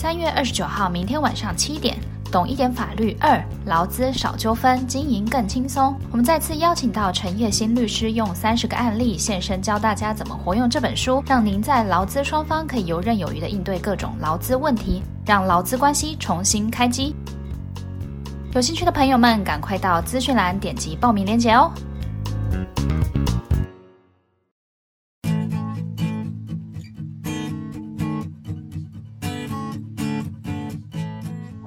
三月二十九号，明天晚上七点，懂一点法律二，劳资少纠纷，经营更轻松。我们再次邀请到陈叶新律师，用三十个案例现身，教大家怎么活用这本书，让您在劳资双方可以游刃有余地应对各种劳资问题，让劳资关系重新开机。有兴趣的朋友们，赶快到资讯栏点击报名链接哦。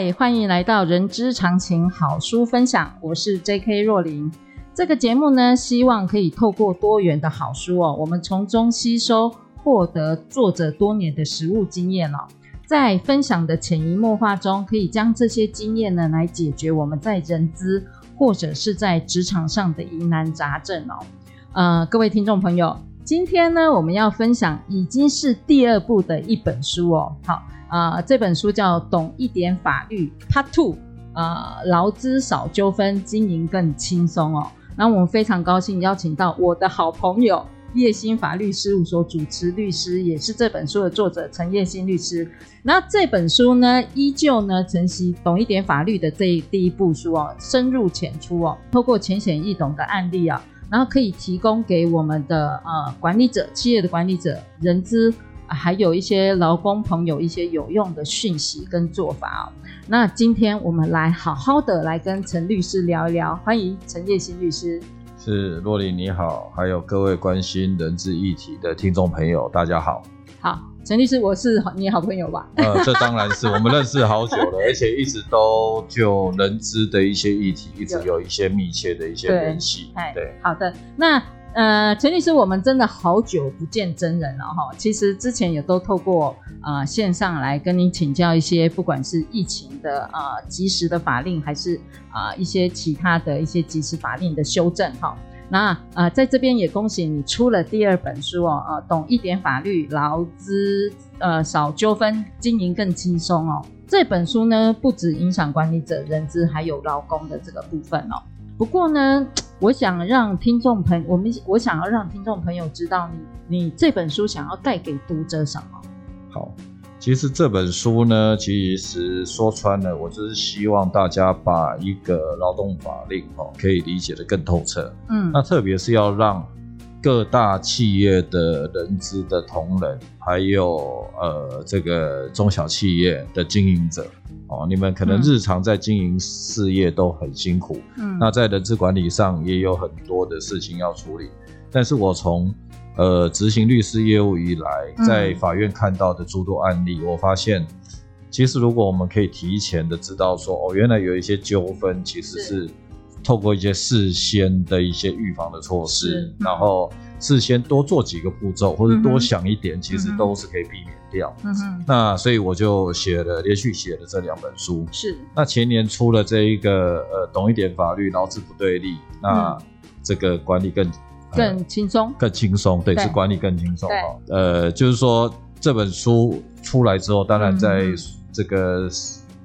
嗨，欢迎来到人之常情好书分享，我是 J.K. 若琳。这个节目呢，希望可以透过多元的好书哦，我们从中吸收、获得作者多年的实务经验哦，在分享的潜移默化中，可以将这些经验呢，来解决我们在人资或者是在职场上的疑难杂症哦。呃，各位听众朋友，今天呢，我们要分享已经是第二部的一本书哦。好。啊、这本书叫《懂一点法律》Part Two，啊，劳资少纠纷，经营更轻松哦。那我们非常高兴邀请到我的好朋友叶新法律事务所主持律师，也是这本书的作者陈叶新律师。那这本书呢，依旧呢承袭《懂一点法律》的这第一部书哦，深入浅出哦，透过浅显易懂的案例啊，然后可以提供给我们的呃管理者、企业的管理者、人资。还有一些劳工朋友一些有用的讯息跟做法哦。那今天我们来好好的来跟陈律师聊一聊，欢迎陈叶新律师。是洛琳你好，还有各位关心人资议题的听众朋友，大家好。好，陈律师，我是你好朋友吧？呃，这当然是我们认识好久了，而且一直都就人资的一些议题，一直有一些密切的一些联系。对，对，好的，那。呃，陈律师，我们真的好久不见真人了哈。其实之前也都透过呃线上来跟您请教一些，不管是疫情的呃及时的法令，还是啊、一些其他的一些及时法令的修正哈。那呃在这边也恭喜你出了第二本书哦，呃懂一点法律，劳资呃少纠纷，经营更轻松哦。这本书呢，不只影响管理者、人资，还有劳工的这个部分哦。不过呢，我想让听众朋友，我们我想要让听众朋友知道你，你你这本书想要带给读者什么？好，其实这本书呢，其实说穿了，我就是希望大家把一个劳动法令哦，可以理解得更透彻。嗯，那特别是要让。各大企业的人资的同仁，还有呃这个中小企业的经营者哦，你们可能日常在经营事业都很辛苦，嗯，那在人资管理上也有很多的事情要处理。但是我从呃执行律师业务以来，在法院看到的诸多案例，嗯，我发现，其实如果我们可以提前的知道说，哦，原来有一些纠纷其实是。透过一些事先的一些预防的措施，嗯、然后事先多做几个步骤，或者多想一点，嗯、其实都是可以避免掉。嗯哼，那所以我就写了连续写了这两本书。是，那前年出了这一个呃，懂一点法律，劳资不对立，那这个管理更、更轻松，更轻松，对，是管理更轻松。呃，就是说这本书出来之后，当然在这个。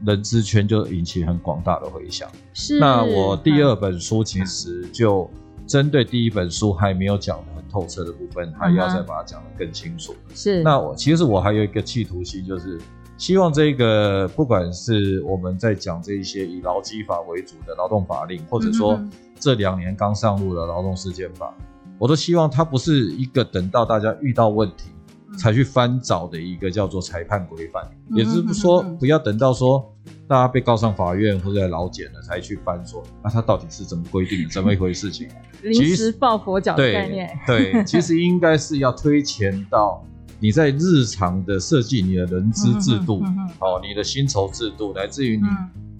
嗯人之圈就引起很广大的回响。是。那我第二本书其实就针对第一本书还没有讲的很透彻的部分，还要再把它讲得更清楚。是。那我其实我还有一个企图心，就是希望这个不管是我们在讲这一些以劳基法为主的劳动法令，或者说这两年刚上路的劳动事件法，我都希望它不是一个等到大家遇到问题。才去翻找的一个叫做裁判规范，也就是说，不要等到说大家被告上法院或者在劳检了才去翻说，那它到底是怎么规定的，怎么一回事情？临时抱佛脚的概念。对对，其实应该是要推前到你在日常的设计你的人资制度，哦，你的薪酬制度，来自于你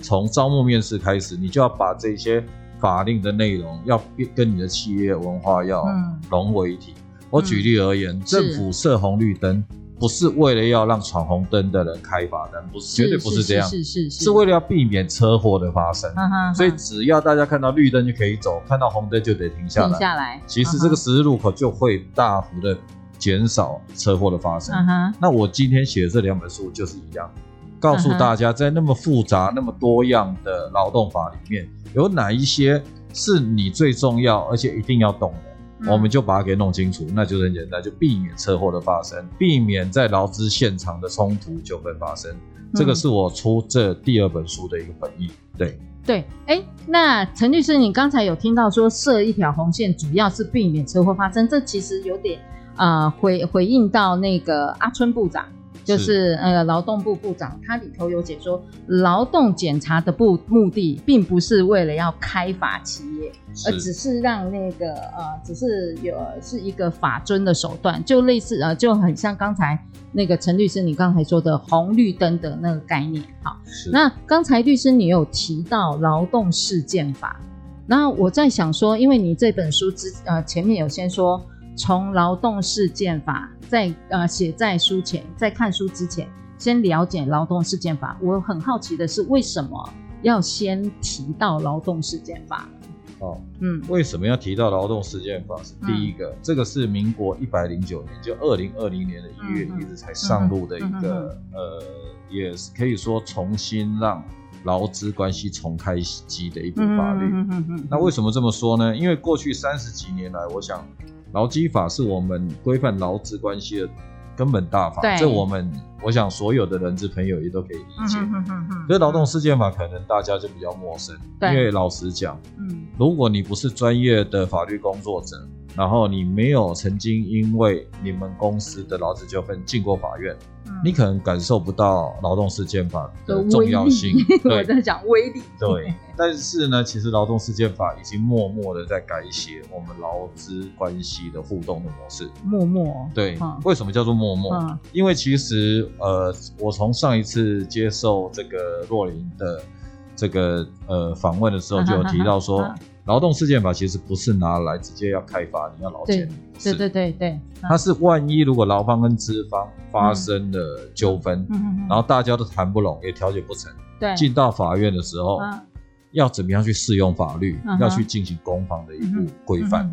从招募面试开始，你就要把这些法令的内容要跟你的企业文化要融为一体。我举例而言，政府设红绿灯。不是为了要让闯红灯的人开罚单，不是，绝对不是这样，是是是，是，是为了要避免车祸的发生。所以只要大家看到绿灯就可以走，看到红灯就得停下来。停下来，其实这个十字路口就会大幅的减少车祸的发生。那我今天写的这两本书就是一样，告诉大家在那么复杂、那么多样的劳动法里面，有哪一些是你最重要而且一定要懂的。我们就把它给弄清楚，那就很简单，就避免车祸的发生，避免在劳资现场的冲突纠纷发生。这个是我出这第二本书的一个本意。对对，哎，那陈律师，你刚才有听到说设一条红线，主要是避免车祸发生，这其实有点啊、呃、回回应到那个阿春部长。就是呃，劳动部部长他里头有解说，劳动检查的目目的，并不是为了要开罚企业，而只是让那个呃，只是有是一个法尊的手段，就类似呃，就很像刚才那个陈律师你刚才说的红绿灯的那个概念。好，那刚才律师你有提到劳动事件法，那我在想说，因为你这本书之呃前面有先说。从劳动事件法在呃写在书前，在看书之前，先了解劳动事件法。我很好奇的是，为什么要先提到劳动事件法？哦，嗯，为什么要提到劳动事件法？是第一个，嗯、这个是民国一百零九年，就二零二零年的一月一日才上路的一个，嗯嗯嗯、呃，也是可以说重新让劳资关系重开机的一部法律。那为什么这么说呢？因为过去三十几年来，我想。劳基法是我们规范劳资关系的根本大法，这我们我想所有的人资朋友也都可以理解。所以劳动事件法可能大家就比较陌生，因为老实讲，如果你不是专业的法律工作者，然后你没有曾经因为你们公司的劳资纠纷进过法院。你可能感受不到劳动事件法的重要性，我在讲威力。对，但是呢，其实劳动事件法已经默默的在改写我们劳资关系的互动的模式。默默。对，为什么叫做默默？因为其实呃，我从上一次接受这个若琳的这个呃访问的时候，就有提到说。劳动事件法其实不是拿来直接要开罚，你要劳检。对对对对，它是万一如果劳方跟资方发生了纠纷，然后大家都谈不拢，也调解不成，对，进到法院的时候，嗯、要怎么样去适用法律，嗯、要去进行攻防的一步规范。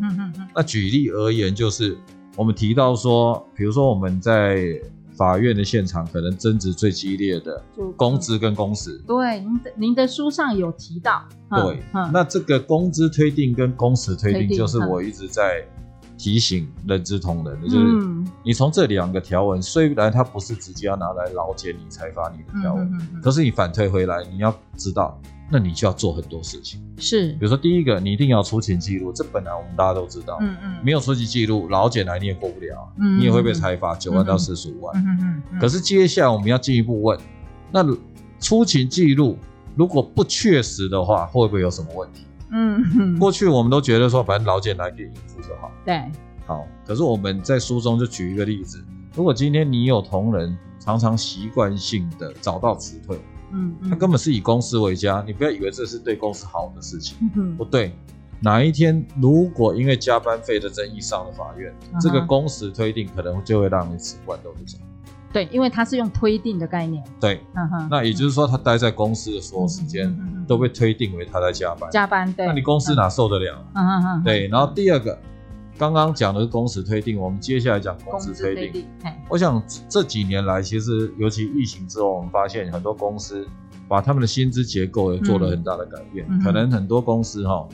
那举例而言，就是我们提到说，比如说我们在。法院的现场可能争执最激烈的，工资跟工时。对，您的您的书上有提到。对，那这个工资推定跟工时推定，就是我一直在提醒人资同仁的，就是你从这两个条文，虽然它不是直接要拿来劳检你裁罚你的条文，可是你反推回来，你要知道。那你就要做很多事情，是，比如说第一个，你一定要出勤记录，这本来我们大家都知道，嗯嗯，没有出勤记录，老检来你也过不了，嗯，你也会被裁罚九万到四十五万，嗯嗯嗯。可是接下来我们要进一步问，那出勤记录如果不确实的话，会不会有什么问题？嗯嗯。过去我们都觉得说，反正老检来可以应付就好，对，好。可是我们在书中就举一个例子，如果今天你有同仁常常习惯性的找到辞退。嗯，他根本是以公司为家，你不要以为这是对公司好的事情，嗯、不对。哪一天如果因为加班费的争议上了法院，嗯、这个工时推定可能就会让你吃不完兜着走。对，因为他是用推定的概念。对，嗯、那也就是说，他待在公司的所有时间都被推定为他在加班。加班，对。那你公司哪受得了？嗯嗯嗯。对，然后第二个。刚刚讲的是公司推定，我们接下来讲公司推定。推定我想这几年来，其实尤其疫情之后，我们发现很多公司把他们的薪资结构也做了很大的改变。嗯、可能很多公司哈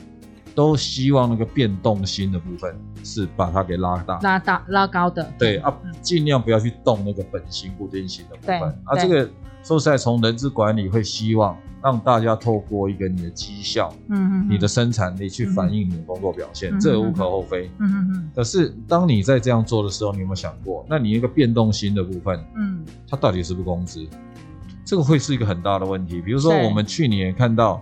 都希望那个变动薪的部分是把它给拉大、拉大、拉高的。对啊，尽量不要去动那个本薪固定薪的部分。啊，这个说实在，从人资管理会希望。让大家透过一个你的绩效，嗯嗯，你的生产力去反映你的工作表现，嗯、这无可厚非，嗯嗯嗯。可是当你在这样做的时候，你有没有想过，那你一个变动薪的部分，嗯，它到底是不是工资？这个会是一个很大的问题。比如说，我们去年看到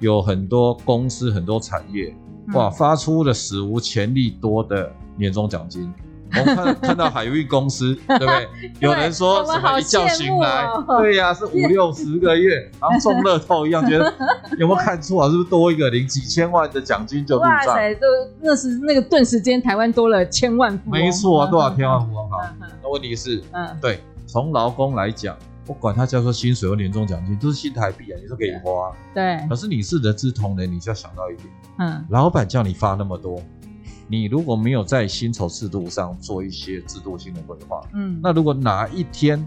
有很多公司、很多产业，哇，发出了史无前例多的年终奖金，我们看 看到海运公司，对不对？有人说什么一觉醒来，哦、对呀、啊，是五六十个月，然后中乐透一样，觉得有没有看错啊？是不是多一个零几千万的奖金就入账？哇塞，都那是那个顿时间，台湾多了千万富翁。没错啊，多少千万富翁哈？那问题是，嗯，对，从劳工来讲。不管他叫做薪水或年终奖金，都是新台币啊，你说可以花。对。可是你是人资同仁，你就要想到一点，嗯，老板叫你发那么多，你如果没有在薪酬制度上做一些制度性的规划，嗯，那如果哪一天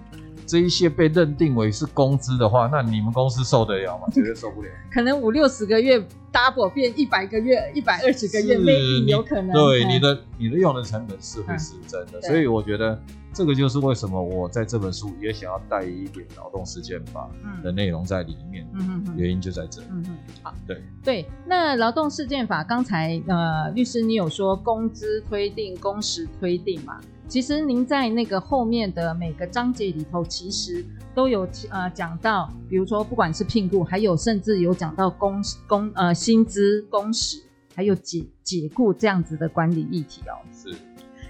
这一些被认定为是工资的话，那你们公司受得了吗？绝对受不了。可能五六十个月 double 变一百个月，一百二十个月，maybe 有可能。对，你的你的用人成本是会是真的，所以我觉得。这个就是为什么我在这本书也想要带一点劳动事件法的内容在里面，嗯嗯，原因就在这里。嗯嗯，好，对对。那劳动事件法刚才呃律师你有说工资推定、工时推定嘛？其实您在那个后面的每个章节里头，其实都有呃讲到，比如说不管是聘雇，还有甚至有讲到工工呃薪资、工时，还有解解雇这样子的管理议题哦。是。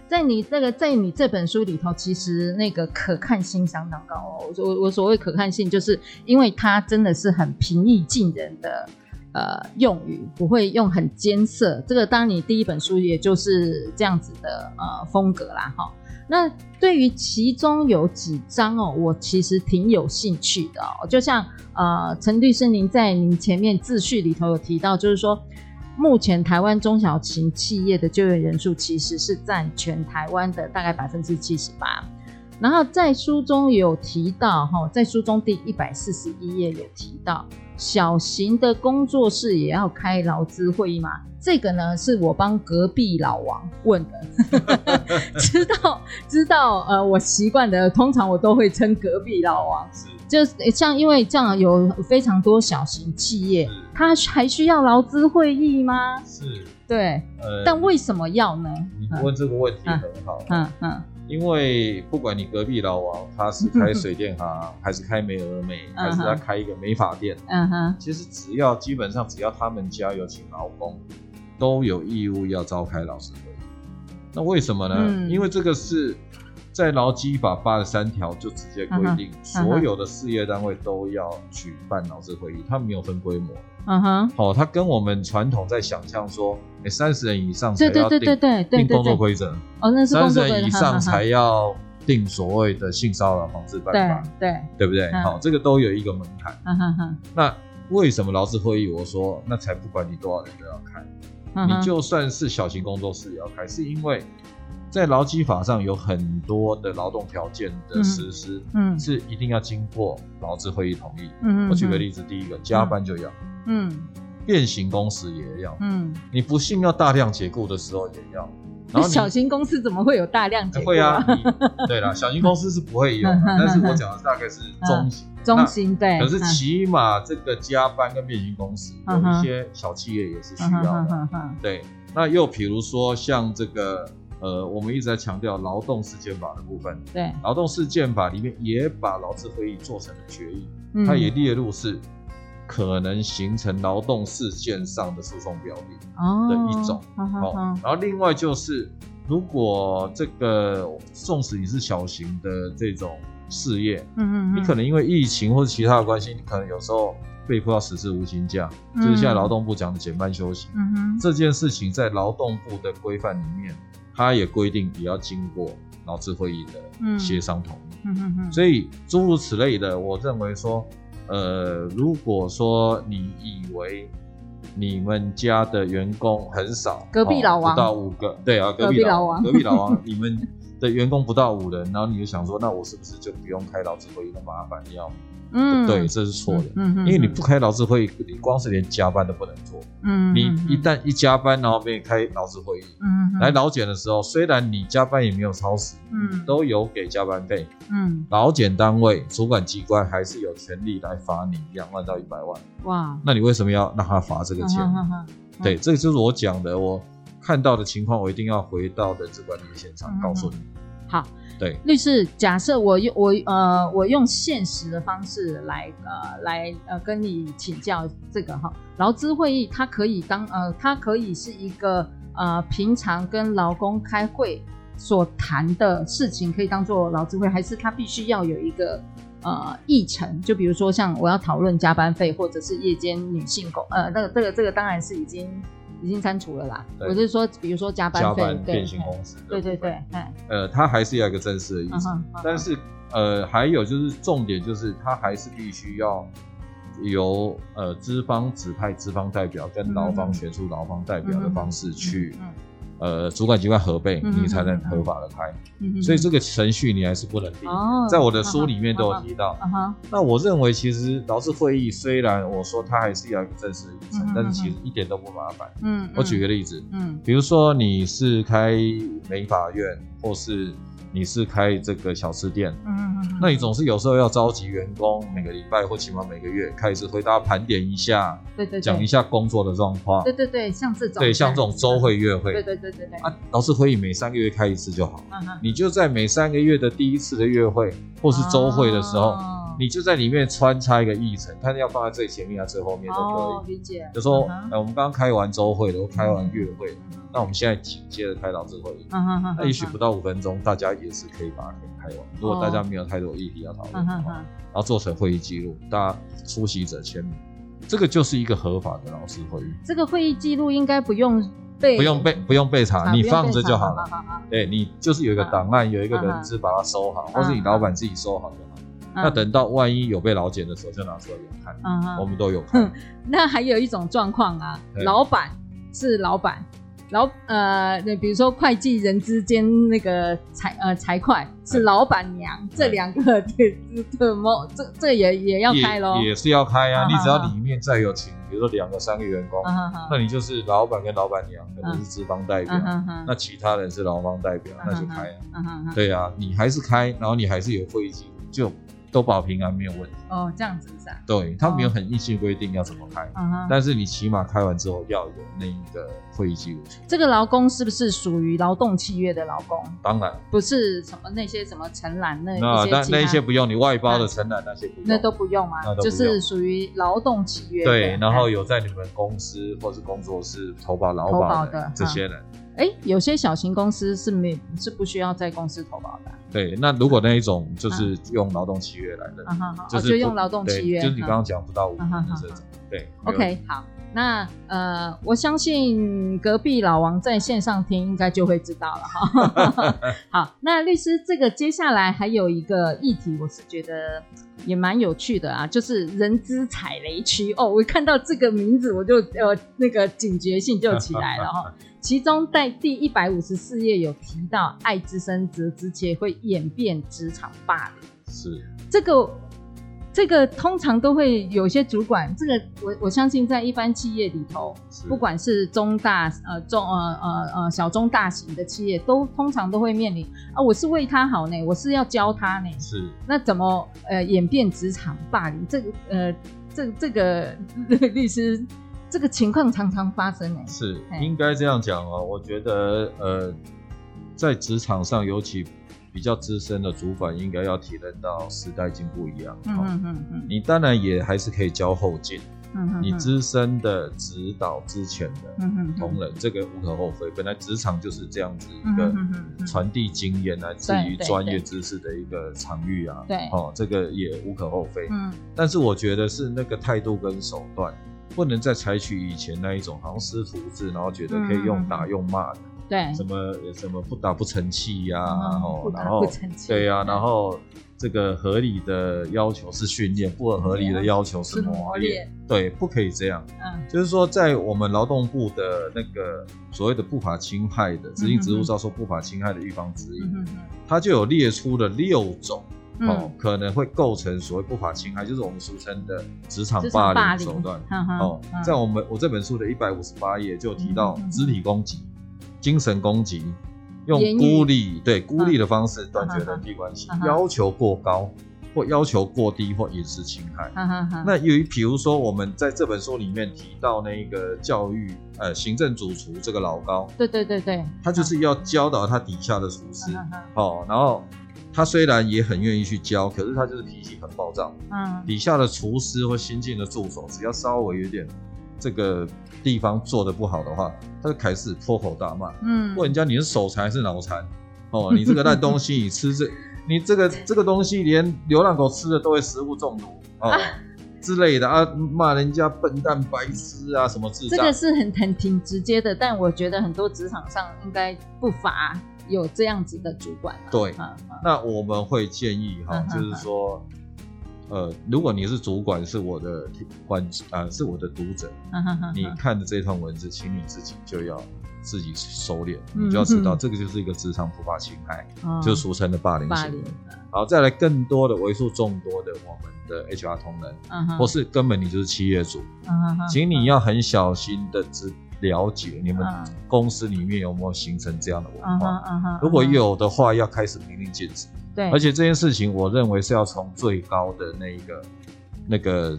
在你这个在你这本书里头，其实那个可看性相当高哦。我我所谓可看性，就是因为它真的是很平易近人的呃用语，不会用很艰涩。这个当你第一本书也就是这样子的呃风格啦哈。那对于其中有几章哦，我其实挺有兴趣的哦。就像呃陈律师您在您前面自序里头有提到，就是说。目前台湾中小型企业的就业人数其实是占全台湾的大概百分之七十八，然后在书中有提到哈，在书中第一百四十一页有提到，小型的工作室也要开劳资会议吗？这个呢是我帮隔壁老王问的，知道知道呃，我习惯的通常我都会称隔壁老王。就像因为这样有非常多小型企业，他还需要劳资会议吗？是，对，呃，但为什么要呢？你问这个问题很好，嗯嗯，因为不管你隔壁老王他是 开水电行，还是开美而美，还是他开一个美发店，嗯哼，其实只要基本上只要他们家有请劳工，都有义务要召开老师会议。那为什么呢？因为这个是。在劳基法八十三条就直接规定，所有的事业单位都要举办劳资会议，它没有分规模。嗯哼，好，它跟我们传统在想象说，哎，三十人以上才要定定工作规则，哦，那是三十人以上才要定所谓的性骚扰防治办法，对对不对？好，这个都有一个门槛。嗯哼哼，那为什么劳资会议？我说那才不管你多少人都要开，你就算是小型工作室也要开，是因为。在劳基法上有很多的劳动条件的实施，嗯，嗯，是一定要经过劳资会议同意。嗯，我举个例子，第一个加班就要，嗯，变形工时也要，嗯，你不幸要大量解雇的时候也要。然后小型公司怎么会有大量解雇？会啊，对啦，小型公司是不会有，但是我讲的大概是中型，中型对。可是起码这个加班跟变形公司，有一些小企业也是需要的。对，那又比如说像这个。呃，我们一直在强调劳动事件法的部分。对，劳动事件法里面也把劳资会议做成了决议，嗯、它也列入是可能形成劳动事件上的诉讼标的的一种。哦，好，然后另外就是，如果这个纵使你是小型的这种事业，嗯嗯，你可能因为疫情或者其他的关系，你可能有时候被迫要实施无薪假，嗯、就是现在劳动部讲的减半休息。嗯哼，这件事情在劳动部的规范里面。他也规定也要经过劳资会议的协商同意，嗯嗯嗯，所以诸如此类的，我认为说，呃，如果说你以为你们家的员工很少，隔壁老王、哦、不到五个，对啊，隔壁老王，隔壁老王，你们的员工不到五人，然后你就想说，那我是不是就不用开劳资会议的麻烦要？嗯，对，这是错的。嗯嗯，因为你不开劳资会议，你光是连加班都不能做。嗯，你一旦一加班，然后被开劳资会议，嗯，来劳检的时候，虽然你加班也没有超时，嗯，都有给加班费，嗯，劳检单位主管机关还是有权利来罚你两万到一百万。哇，那你为什么要让他罚这个钱？对，这个就是我讲的，我看到的情况，我一定要回到人资管理的现场告诉你。好。对，律师，假设我用我呃我用现实的方式来呃来呃跟你请教这个哈，劳资会议它可以当呃它可以是一个呃平常跟劳工开会所谈的事情可以当做劳资会，还是它必须要有一个呃议程？就比如说像我要讨论加班费，或者是夜间女性工，呃，那个这个这个当然是已经已经删除了啦。我是说，比如说加班费，加班电信公司，对对对，呃，他还是要一个正式的意思，但是呃，还有就是重点就是他还是必须要。由呃资方指派资方代表跟劳方选出劳方代表的方式去，呃主管机关核备，嗯、你才能合法的开。所以这个程序你还是不能定。哦、在我的书里面都有提到。那我认为其实劳资会议虽然我说它还是要一个正式的议程，嗯、但是其实一点都不麻烦。嗯嗯、我举个例子，嗯，比如说你是开美法院或是。你是开这个小吃店，嗯嗯嗯，那你总是有时候要召集员工，每个礼拜或起码每个月开一次会，大家盘点一下，对对，讲一下工作的状况，对对对，像这种，对像这种周会月会，对对对对对，啊，老师会议每三个月开一次就好，嗯嗯，你就在每三个月的第一次的月会或是周会的时候，你就在里面穿插一个议程，看要放在最前面还是最后面都可以，哦，理解，就说，哎，我们刚刚开完周会了，开完月会。那我们现在紧接着开劳资会议，那也许不到五分钟，大家也是可以把它给开完。如果大家没有太多议题要讨论的话，然后做成会议记录，大家出席者签名，这个就是一个合法的老师会议。这个会议记录应该不用被不用被不用被查，你放着就好了。对，你就是有一个档案，有一个人资把它收好，或是你老板自己收好就好。那等到万一有被老检的时候，就拿出来给看。我们都有看。那还有一种状况啊，老板是老板。老呃，那比如说会计人之间那个财呃财会是老板娘，这两个 的的么这这也也要开喽？也是要开啊！你只要里面再有请，比如说两个三个员工，那你就是老板跟老板娘可能是资方代表，那其他人是劳方代表，那就开啊。对啊，你还是开，然后你还是有会议记录就。都保平安没有问题哦，这样子是啊？对，他没有很硬性规定要怎么开，但是你起码开完之后要有那一个会议记录。这个劳工是不是属于劳动契约的劳工？当然不是什么那些什么承揽那那那那些不用，你外包的承揽那些不用，那都不用吗？就是属于劳动契约。对，然后有在你们公司或是工作室投保劳保的这些人。哎，有些小型公司是没是不需要在公司投保的。对，那如果那一种就是用劳动契约来的，就是用劳动契约，就是你刚刚讲不到五年的这种。对，OK，好，那呃，我相信隔壁老王在线上听应该就会知道了哈。好，那律师，这个接下来还有一个议题，我是觉得也蛮有趣的啊，就是人资踩雷区哦。我看到这个名字，我就呃那个警觉性就起来了哈。其中在第一百五十四页有提到，爱之深责之切会演变职场霸凌。是这个，这个通常都会有些主管，这个我我相信在一般企业里头，不管是中大呃中呃呃呃小中大型的企业，都通常都会面临啊，我是为他好呢，我是要教他呢，是那怎么呃演变职场霸凌？这个呃这这个 律师。这个情况常常发生呢，是应该这样讲哦。我觉得呃，在职场上，尤其比较资深的主管，应该要体认到时代进步一样。嗯嗯嗯嗯。你当然也还是可以教后进。嗯嗯。你资深的指导之前的同仁，这个无可厚非。本来职场就是这样子一个传递经验来自于专业知识的一个场域啊。对。哦，这个也无可厚非。嗯。但是我觉得是那个态度跟手段。不能再采取以前那一种，好像师徒制，然后觉得可以用打用骂的，对，什么什么不打不成器呀，然后然后对呀，然后这个合理的要求是训练，不合理的要求是磨练，对，不可以这样。嗯，就是说在我们劳动部的那个所谓的不法侵害的执行职务遭受不法侵害的预防指引，它就有列出了六种。哦，可能会构成所谓不法侵害，就是我们俗称的职场霸凌手段。哦，在我们我这本书的一百五十八页就提到肢体攻击、精神攻击，用孤立对孤立的方式断绝人际关系，要求过高或要求过低或隐私侵害。那由于比如说我们在这本书里面提到那个教育呃行政主厨这个老高，对对对对，他就是要教导他底下的厨师。好，然后。他虽然也很愿意去教，可是他就是脾气很暴躁。嗯，底下的厨师或新进的助手，只要稍微有点这个地方做的不好的话，他就开始破口大骂。嗯，问人家你是手残还是脑残？哦，你这个烂东西，你吃这，你这个这个东西连流浪狗吃的都会食物中毒哦。啊之类的啊，骂人家笨蛋、白痴啊，什么智障？这个是很很挺直接的，但我觉得很多职场上应该不乏有这样子的主管、啊。对，那我们会建议哈，嗯、就是说，嗯、呃，如果你是主管，是我的观啊、呃，是我的读者，你看的这段文字，请你自己就要自己收敛，嗯、你就要知道，这个就是一个职场突发侵害，嗯、就俗称的霸凌行为。好，再来更多的为数众多的我们的 HR 同仁，或是根本你就是企业主，请你要很小心的知了解你们公司里面有没有形成这样的文化，如果有的话，要开始明令禁止。对，而且这件事情，我认为是要从最高的那一个那个。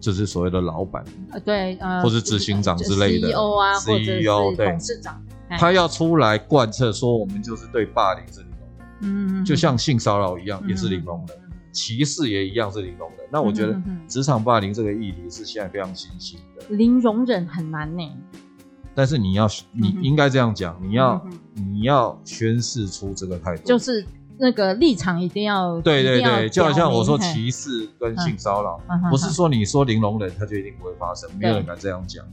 就是所谓的老板，呃，对，呃，或是执行长之类的，CEO 啊，或者是董事长，他要出来贯彻说，我们就是对霸凌是零容忍，嗯，就像性骚扰一样，也是零容忍，歧视也一样是零容忍。那我觉得职场霸凌这个议题是现在非常新兴的，零容忍很难呢。但是你要，你应该这样讲，你要，你要宣示出这个态度，就是。那个立场一定要对对对，就好像我说歧视跟性骚扰，不是说你说零容忍，它就一定不会发生，没有人敢这样讲。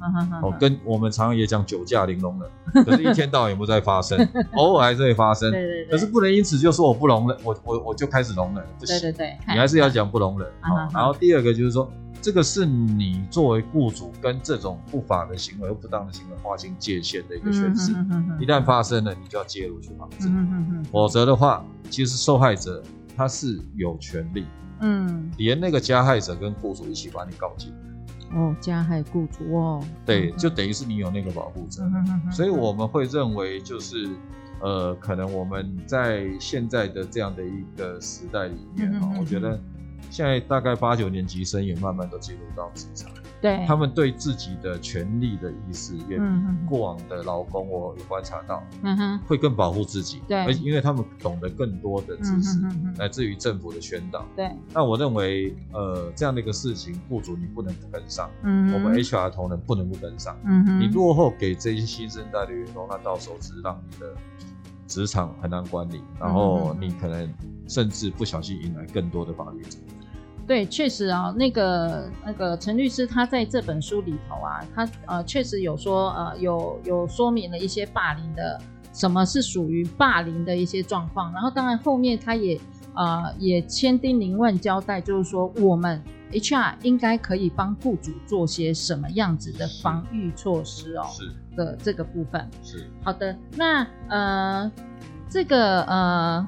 哦，跟我们常常也讲酒驾零容忍，可是一天到晚也不在发生，偶尔还是会发生。对对对。可是不能因此就说我不容忍，我我我就开始容忍，不行。对对对。你还是要讲不容忍。然后第二个就是说，这个是你作为雇主跟这种不法的行为或不当的行为划清界限的一个宣示。一旦发生了，你就要介入去防止。否则的话。其实受害者他是有权利，嗯，连那个加害者跟雇主一起把你告进。哦，加害雇主哦，对，就等于是你有那个保护者，所以我们会认为就是，呃，可能我们在现在的这样的一个时代里面啊，我觉得现在大概八九年级生也慢慢都进入到职场。对，他们对自己的权利的意识也比过往的劳工我有观察到，嗯哼，会更保护自己。对，而因为他们懂得更多的知识，来自于政府的宣导。对，那我认为，呃，这样的一个事情，雇主你不能不跟上，嗯，我们 HR 同仁不能不跟上，嗯哼，你落后给这些新生代的员工，那到时候只是让你的职场很难管理，然后你可能甚至不小心引来更多的法律责任。对，确实啊，那个那个陈律师他在这本书里头啊，他呃确实有说呃有有说明了一些霸凌的什么是属于霸凌的一些状况，然后当然后面他也呃也千叮咛万交代，就是说我们 HR 应该可以帮雇主做些什么样子的防御措施哦，是的这个部分是好的，那呃这个呃。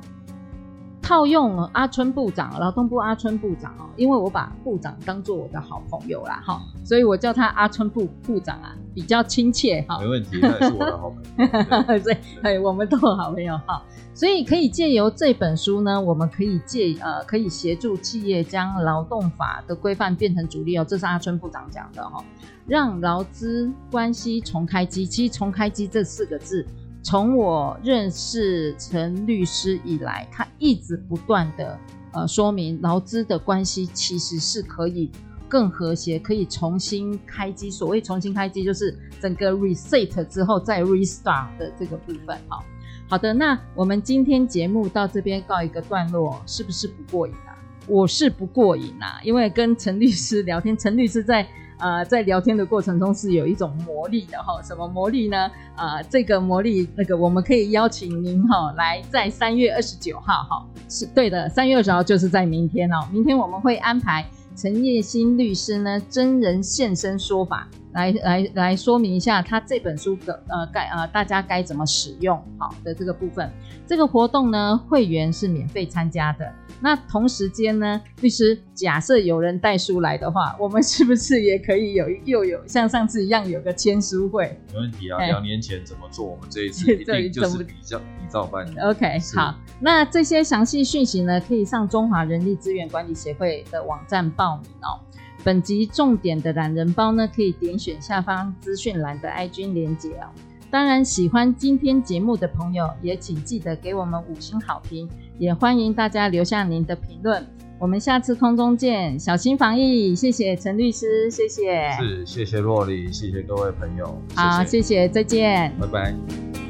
套用阿春部长，劳动部阿春部长哦，因为我把部长当做我的好朋友啦，哈，所以我叫他阿春部部长啊，比较亲切哈。没问题，他也是我的好朋友。对，对，我们都有好朋友哈，所以可以借由这本书呢，我们可以借呃，可以协助企业将劳动法的规范变成主力哦，这是阿春部长讲的哈，让劳资关系重开机。其实“重开机”这四个字。从我认识陈律师以来，他一直不断的呃说明劳资的关系其实是可以更和谐，可以重新开机。所谓重新开机，就是整个 reset 之后再 restart 的这个部分。好，好的，那我们今天节目到这边告一个段落，是不是不过瘾啊？我是不过瘾啊，因为跟陈律师聊天，陈律师在。呃，在聊天的过程中是有一种魔力的哈，什么魔力呢？呃，这个魔力，那个我们可以邀请您哈来，在三月二十九号哈，是对的，三月二十号就是在明天哦。明天我们会安排陈叶新律师呢真人现身说法，来来来说明一下他这本书的呃该呃大家该怎么使用好的这个部分。这个活动呢，会员是免费参加的。那同时间呢，律师，假设有人带书来的话，我们是不是也可以有又有像上次一样有个签书会？没问题啊，两年前怎么做，我们这一次 一定就是比较比照办理。OK，好，那这些详细讯息呢，可以上中华人力资源管理协会的网站报名哦。本集重点的懒人包呢，可以点选下方资讯栏的 IG 连结哦。当然，喜欢今天节目的朋友，也请记得给我们五星好评，也欢迎大家留下您的评论。我们下次空中见，小心防疫。谢谢陈律师，谢谢。是，谢谢洛里，谢谢各位朋友。好，谢谢，谢谢，再见，拜拜。